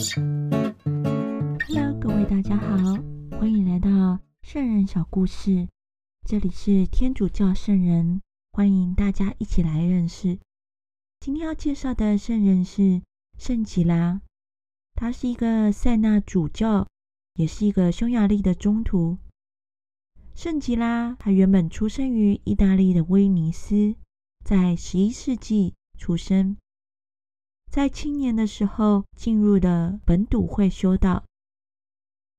Hello，各位大家好，欢迎来到圣人小故事。这里是天主教圣人，欢迎大家一起来认识。今天要介绍的圣人是圣吉拉，他是一个塞纳主教，也是一个匈牙利的宗徒。圣吉拉他原本出生于意大利的威尼斯，在十一世纪出生。在青年的时候，进入了本笃会修道，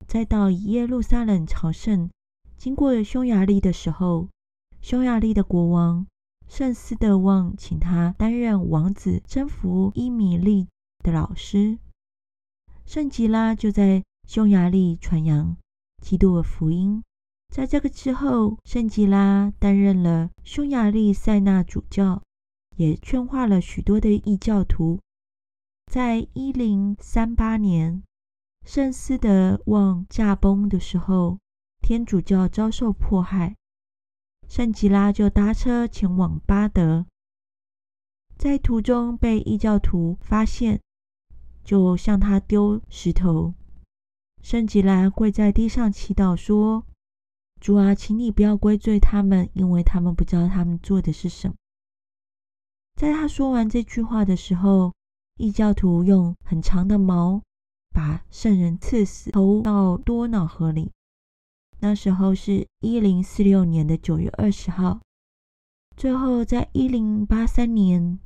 再到耶路撒冷朝圣。经过匈牙利的时候，匈牙利的国王圣斯德旺请他担任王子征服伊米利的老师。圣吉拉就在匈牙利传扬基督的福音。在这个之后，圣吉拉担任了匈牙利塞纳主教，也劝化了许多的异教徒。在一零三八年，圣斯德旺驾崩的时候，天主教遭受迫害，圣吉拉就搭车前往巴德，在途中被异教徒发现，就向他丢石头。圣吉拉跪在地上祈祷说：“主啊，请你不要归罪他们，因为他们不知道他们做的是什么。”在他说完这句话的时候，异教徒用很长的矛把圣人刺死，投到多瑙河里。那时候是一零四六年的九月二十号。最后，在一零八三年，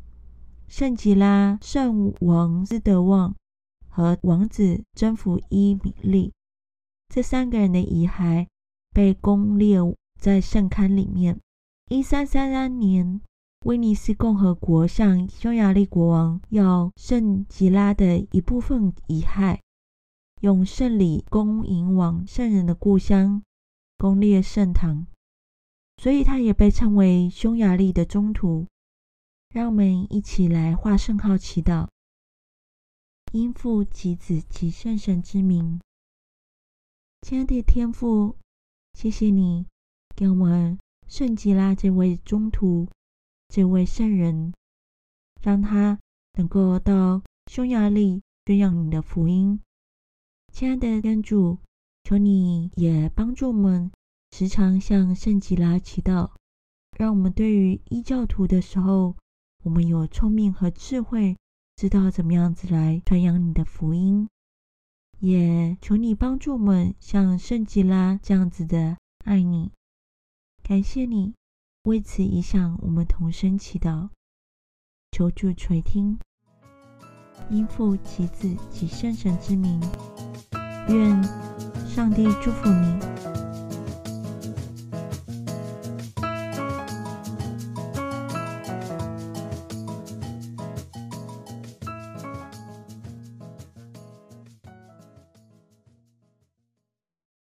圣吉拉圣王斯德旺和王子征服伊米利，这三个人的遗骸被攻列在圣龛里面。一三三三年。威尼斯共和国向匈牙利国王要圣吉拉的一部分遗骸，用圣礼供迎往圣人的故乡公列圣堂，所以他也被称为匈牙利的中途。让我们一起来画圣号祈祷：因父及子及圣神之名，亲爱的天父，谢谢你给我们圣吉拉这位中途。这位圣人，让他能够到匈牙利宣扬你的福音。亲爱的天主，求你也帮助我们，时常向圣吉拉祈祷，让我们对于异教徒的时候，我们有聪明和智慧，知道怎么样子来传扬你的福音。也求你帮助我们，像圣吉拉这样子的爱你。感谢你。为此一向，我们同声祈祷，求助垂听，因父其子及圣神之名，愿上帝祝福你。